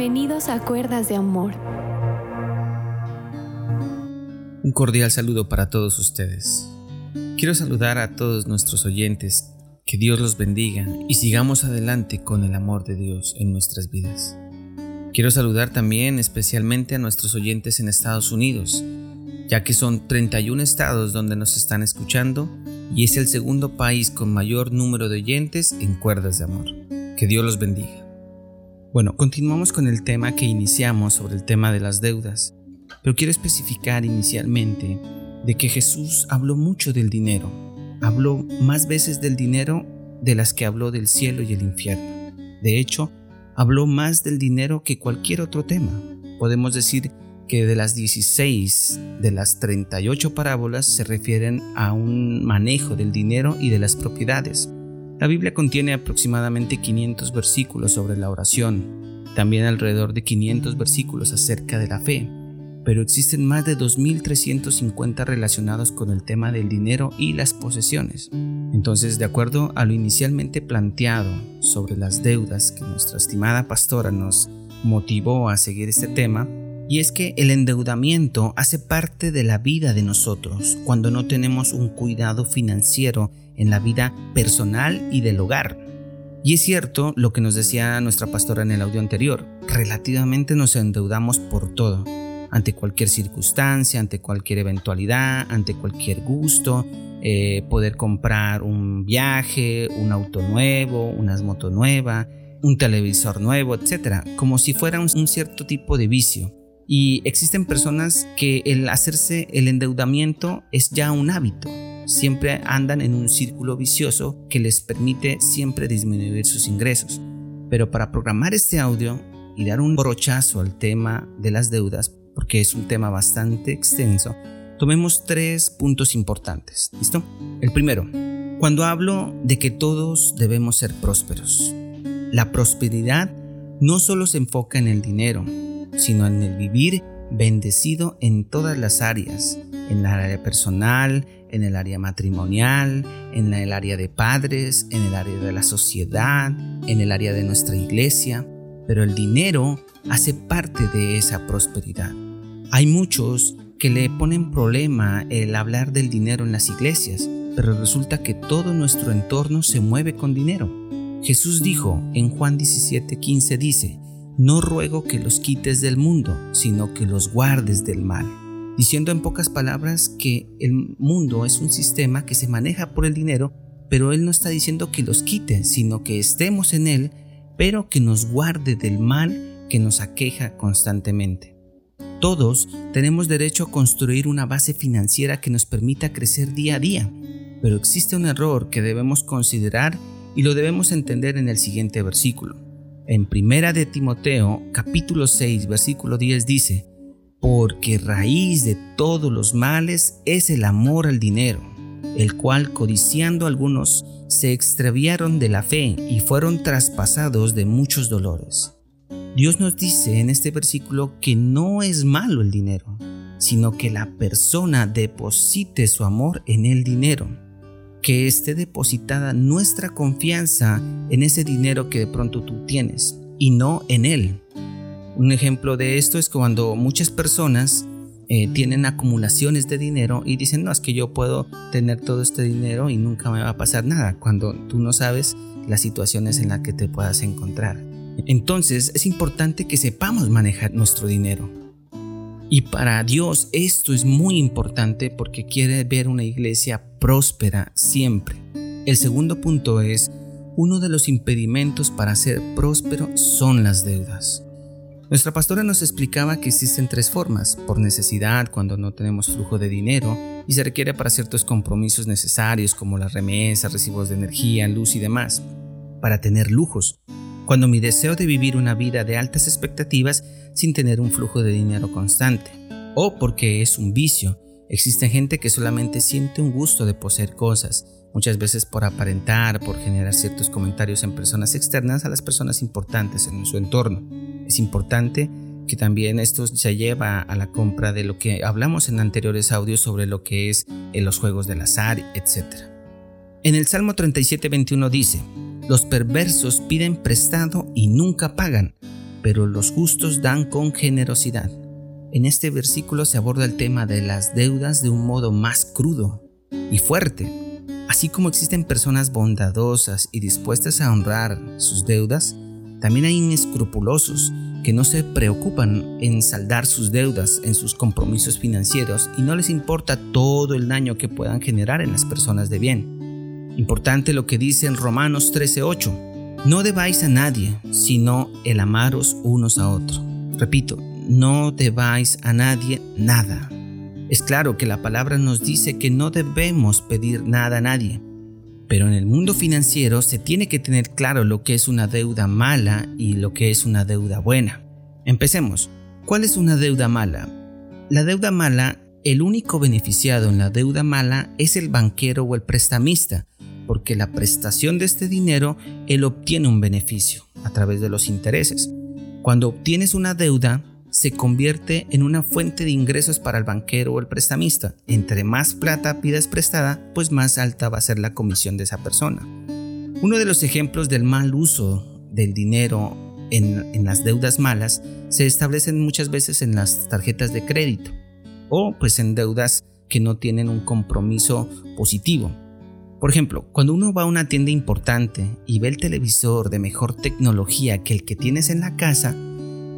Bienvenidos a Cuerdas de Amor. Un cordial saludo para todos ustedes. Quiero saludar a todos nuestros oyentes, que Dios los bendiga y sigamos adelante con el amor de Dios en nuestras vidas. Quiero saludar también especialmente a nuestros oyentes en Estados Unidos, ya que son 31 estados donde nos están escuchando y es el segundo país con mayor número de oyentes en Cuerdas de Amor. Que Dios los bendiga. Bueno, continuamos con el tema que iniciamos sobre el tema de las deudas, pero quiero especificar inicialmente de que Jesús habló mucho del dinero, habló más veces del dinero de las que habló del cielo y el infierno. De hecho, habló más del dinero que cualquier otro tema. Podemos decir que de las 16 de las 38 parábolas se refieren a un manejo del dinero y de las propiedades. La Biblia contiene aproximadamente 500 versículos sobre la oración, también alrededor de 500 versículos acerca de la fe, pero existen más de 2.350 relacionados con el tema del dinero y las posesiones. Entonces, de acuerdo a lo inicialmente planteado sobre las deudas que nuestra estimada pastora nos motivó a seguir este tema, y es que el endeudamiento hace parte de la vida de nosotros cuando no tenemos un cuidado financiero en la vida personal y del hogar. Y es cierto lo que nos decía nuestra pastora en el audio anterior, relativamente nos endeudamos por todo, ante cualquier circunstancia, ante cualquier eventualidad, ante cualquier gusto, eh, poder comprar un viaje, un auto nuevo, una moto nueva, un televisor nuevo, etc. Como si fuera un cierto tipo de vicio. Y existen personas que el hacerse el endeudamiento es ya un hábito siempre andan en un círculo vicioso que les permite siempre disminuir sus ingresos. Pero para programar este audio y dar un brochazo al tema de las deudas, porque es un tema bastante extenso, tomemos tres puntos importantes. ¿Listo? El primero, cuando hablo de que todos debemos ser prósperos, la prosperidad no solo se enfoca en el dinero, sino en el vivir bendecido en todas las áreas, en el área personal, en el área matrimonial, en el área de padres, en el área de la sociedad, en el área de nuestra iglesia, pero el dinero hace parte de esa prosperidad. Hay muchos que le ponen problema el hablar del dinero en las iglesias, pero resulta que todo nuestro entorno se mueve con dinero. Jesús dijo en Juan 17:15 dice, no ruego que los quites del mundo, sino que los guardes del mal diciendo en pocas palabras que el mundo es un sistema que se maneja por el dinero, pero Él no está diciendo que los quite, sino que estemos en Él, pero que nos guarde del mal que nos aqueja constantemente. Todos tenemos derecho a construir una base financiera que nos permita crecer día a día, pero existe un error que debemos considerar y lo debemos entender en el siguiente versículo. En Primera de Timoteo, capítulo 6, versículo 10 dice: porque raíz de todos los males es el amor al dinero, el cual codiciando algunos se extraviaron de la fe y fueron traspasados de muchos dolores. Dios nos dice en este versículo que no es malo el dinero, sino que la persona deposite su amor en el dinero, que esté depositada nuestra confianza en ese dinero que de pronto tú tienes y no en él. Un ejemplo de esto es cuando muchas personas eh, tienen acumulaciones de dinero y dicen, no, es que yo puedo tener todo este dinero y nunca me va a pasar nada, cuando tú no sabes las situaciones en las que te puedas encontrar. Entonces es importante que sepamos manejar nuestro dinero. Y para Dios esto es muy importante porque quiere ver una iglesia próspera siempre. El segundo punto es, uno de los impedimentos para ser próspero son las deudas. Nuestra pastora nos explicaba que existen tres formas, por necesidad cuando no tenemos flujo de dinero y se requiere para ciertos compromisos necesarios como las remesas, recibos de energía, luz y demás, para tener lujos, cuando mi deseo de vivir una vida de altas expectativas sin tener un flujo de dinero constante, o porque es un vicio. Existe gente que solamente siente un gusto de poseer cosas, muchas veces por aparentar, por generar ciertos comentarios en personas externas a las personas importantes en su entorno. Es importante que también esto se lleva a la compra de lo que hablamos en anteriores audios sobre lo que es en eh, los juegos del azar, etc. En el Salmo 37, 21 dice, los perversos piden prestado y nunca pagan, pero los justos dan con generosidad. En este versículo se aborda el tema de las deudas de un modo más crudo y fuerte. Así como existen personas bondadosas y dispuestas a honrar sus deudas, también hay inescrupulosos que no se preocupan en saldar sus deudas en sus compromisos financieros y no les importa todo el daño que puedan generar en las personas de bien. Importante lo que dice en Romanos 13:8. No debáis a nadie, sino el amaros unos a otros. Repito, no debáis a nadie nada. Es claro que la palabra nos dice que no debemos pedir nada a nadie, pero en el mundo financiero se tiene que tener claro lo que es una deuda mala y lo que es una deuda buena. Empecemos. ¿Cuál es una deuda mala? La deuda mala, el único beneficiado en la deuda mala es el banquero o el prestamista, porque la prestación de este dinero él obtiene un beneficio a través de los intereses. Cuando obtienes una deuda, se convierte en una fuente de ingresos para el banquero o el prestamista. Entre más plata pidas prestada, pues más alta va a ser la comisión de esa persona. Uno de los ejemplos del mal uso del dinero en, las deudas malas se establecen muchas veces en las tarjetas de crédito o pues en deudas que no tienen un compromiso positivo. Por ejemplo, cuando uno va a una tienda importante y ve el televisor de mejor tecnología que el que tienes en la casa,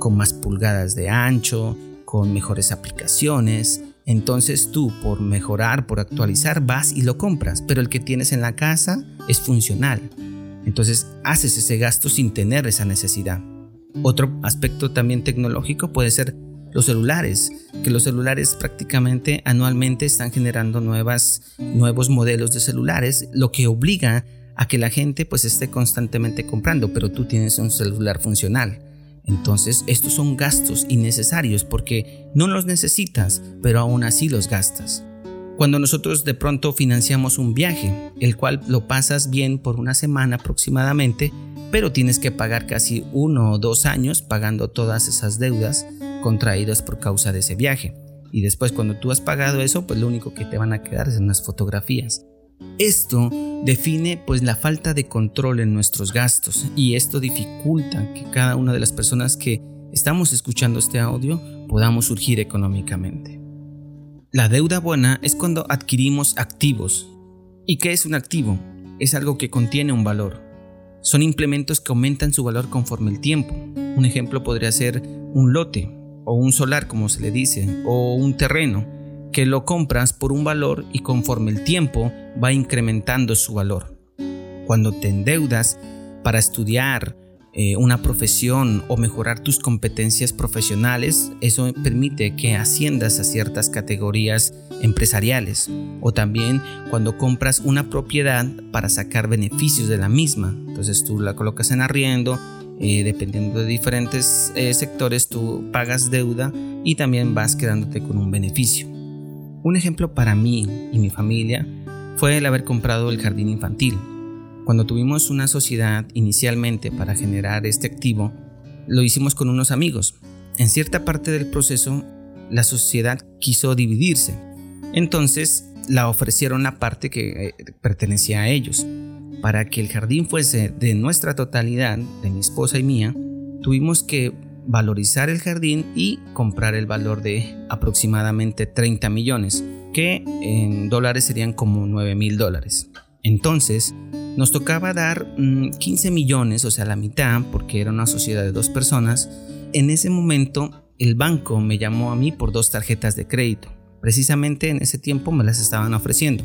con más pulgadas de ancho, con mejores aplicaciones. Entonces tú por mejorar, por actualizar, vas y lo compras, pero el que tienes en la casa es funcional. Entonces haces ese gasto sin tener esa necesidad. Otro aspecto también tecnológico puede ser los celulares, que los celulares prácticamente anualmente están generando nuevas, nuevos modelos de celulares, lo que obliga a que la gente pues esté constantemente comprando, pero tú tienes un celular funcional. Entonces estos son gastos innecesarios porque no los necesitas, pero aún así los gastas. Cuando nosotros de pronto financiamos un viaje, el cual lo pasas bien por una semana aproximadamente, pero tienes que pagar casi uno o dos años pagando todas esas deudas contraídas por causa de ese viaje. Y después cuando tú has pagado eso, pues lo único que te van a quedar es unas fotografías. Esto define pues la falta de control en nuestros gastos y esto dificulta que cada una de las personas que estamos escuchando este audio podamos surgir económicamente. La deuda buena es cuando adquirimos activos. ¿Y qué es un activo? Es algo que contiene un valor. Son implementos que aumentan su valor conforme el tiempo. Un ejemplo podría ser un lote o un solar como se le dice o un terreno que lo compras por un valor y conforme el tiempo va incrementando su valor. Cuando te endeudas para estudiar eh, una profesión o mejorar tus competencias profesionales, eso permite que asciendas a ciertas categorías empresariales. O también cuando compras una propiedad para sacar beneficios de la misma. Entonces tú la colocas en arriendo, dependiendo de diferentes eh, sectores, tú pagas deuda y también vas quedándote con un beneficio. Un ejemplo para mí y mi familia fue el haber comprado el jardín infantil. Cuando tuvimos una sociedad inicialmente para generar este activo, lo hicimos con unos amigos. En cierta parte del proceso, la sociedad quiso dividirse. Entonces, la ofrecieron la parte que eh, pertenecía a ellos. Para que el jardín fuese de nuestra totalidad, de mi esposa y mía, tuvimos que valorizar el jardín y comprar el valor de aproximadamente 30 millones, que en dólares serían como 9 mil dólares. Entonces, nos tocaba dar 15 mm, millones, o sea, la mitad, porque era una sociedad de dos personas. En ese momento, el banco me llamó a mí por dos tarjetas de crédito. Precisamente en ese tiempo me las estaban ofreciendo.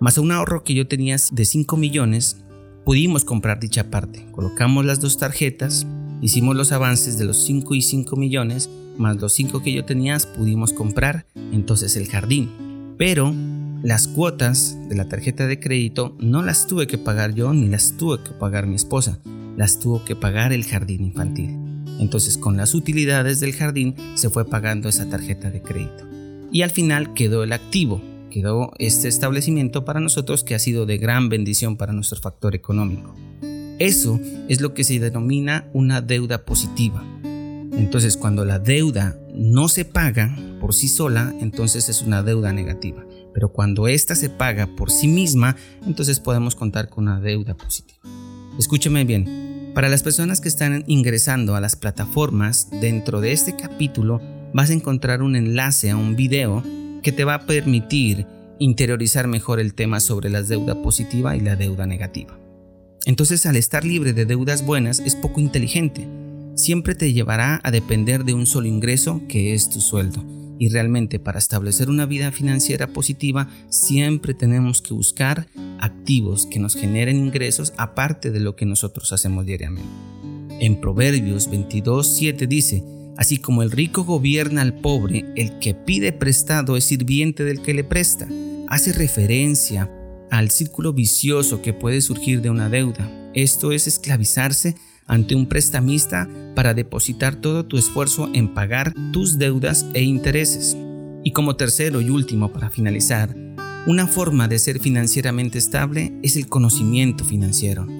Más un ahorro que yo tenía de 5 millones, pudimos comprar dicha parte. Colocamos las dos tarjetas, Hicimos los avances de los 5 y 5 millones, más los 5 que yo tenía, pudimos comprar entonces el jardín. Pero las cuotas de la tarjeta de crédito no las tuve que pagar yo ni las tuve que pagar mi esposa, las tuvo que pagar el jardín infantil. Entonces con las utilidades del jardín se fue pagando esa tarjeta de crédito. Y al final quedó el activo, quedó este establecimiento para nosotros que ha sido de gran bendición para nuestro factor económico. Eso es lo que se denomina una deuda positiva. Entonces, cuando la deuda no se paga por sí sola, entonces es una deuda negativa. Pero cuando ésta se paga por sí misma, entonces podemos contar con una deuda positiva. Escúcheme bien, Para las personas que están ingresando a las plataformas, dentro de este capítulo vas a encontrar un enlace a un video que te va a permitir interiorizar mejor el tema sobre la deuda positiva y la deuda negativa. Entonces, al estar libre de deudas buenas es poco inteligente. Siempre te llevará a depender de un solo ingreso que es tu sueldo. Y realmente para establecer una vida financiera positiva siempre tenemos que buscar activos que nos generen ingresos aparte de lo que nosotros hacemos diariamente. En Proverbios 22.7 dice, Así como el rico gobierna al pobre, el que pide prestado es sirviente del que le presta. Hace referencia al círculo vicioso que puede surgir de una deuda. Esto es esclavizarse ante un prestamista para depositar todo tu esfuerzo en pagar tus deudas e intereses. Y como tercero y último para finalizar, una forma de ser financieramente estable es el conocimiento financiero.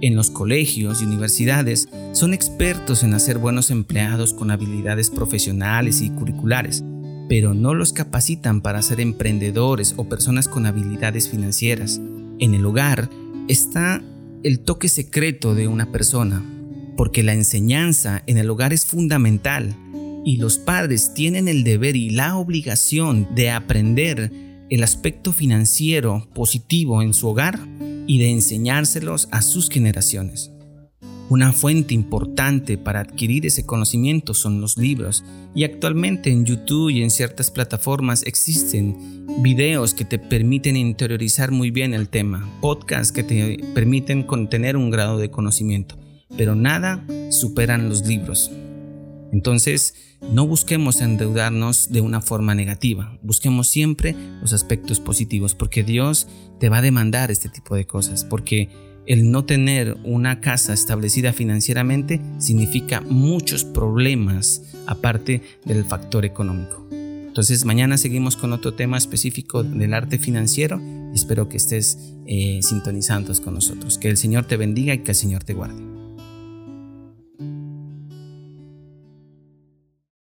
En los colegios y universidades son expertos en hacer buenos empleados con habilidades profesionales y curriculares, pero no los capacitan para ser emprendedores o personas con habilidades financieras. En el hogar está el toque secreto de una persona, porque la enseñanza en el hogar es fundamental y los padres tienen el deber y la obligación de aprender el aspecto financiero positivo en su hogar y de enseñárselos a sus generaciones. Una fuente importante para adquirir ese conocimiento son los libros y actualmente en YouTube y en ciertas plataformas existen videos que te permiten interiorizar muy bien el tema, podcasts que te permiten contener un grado de conocimiento, pero nada superan los libros. Entonces, no busquemos endeudarnos de una forma negativa, busquemos siempre los aspectos positivos, porque Dios te va a demandar este tipo de cosas, porque el no tener una casa establecida financieramente significa muchos problemas aparte del factor económico. Entonces mañana seguimos con otro tema específico del arte financiero espero que estés eh, sintonizando con nosotros. Que el Señor te bendiga y que el Señor te guarde.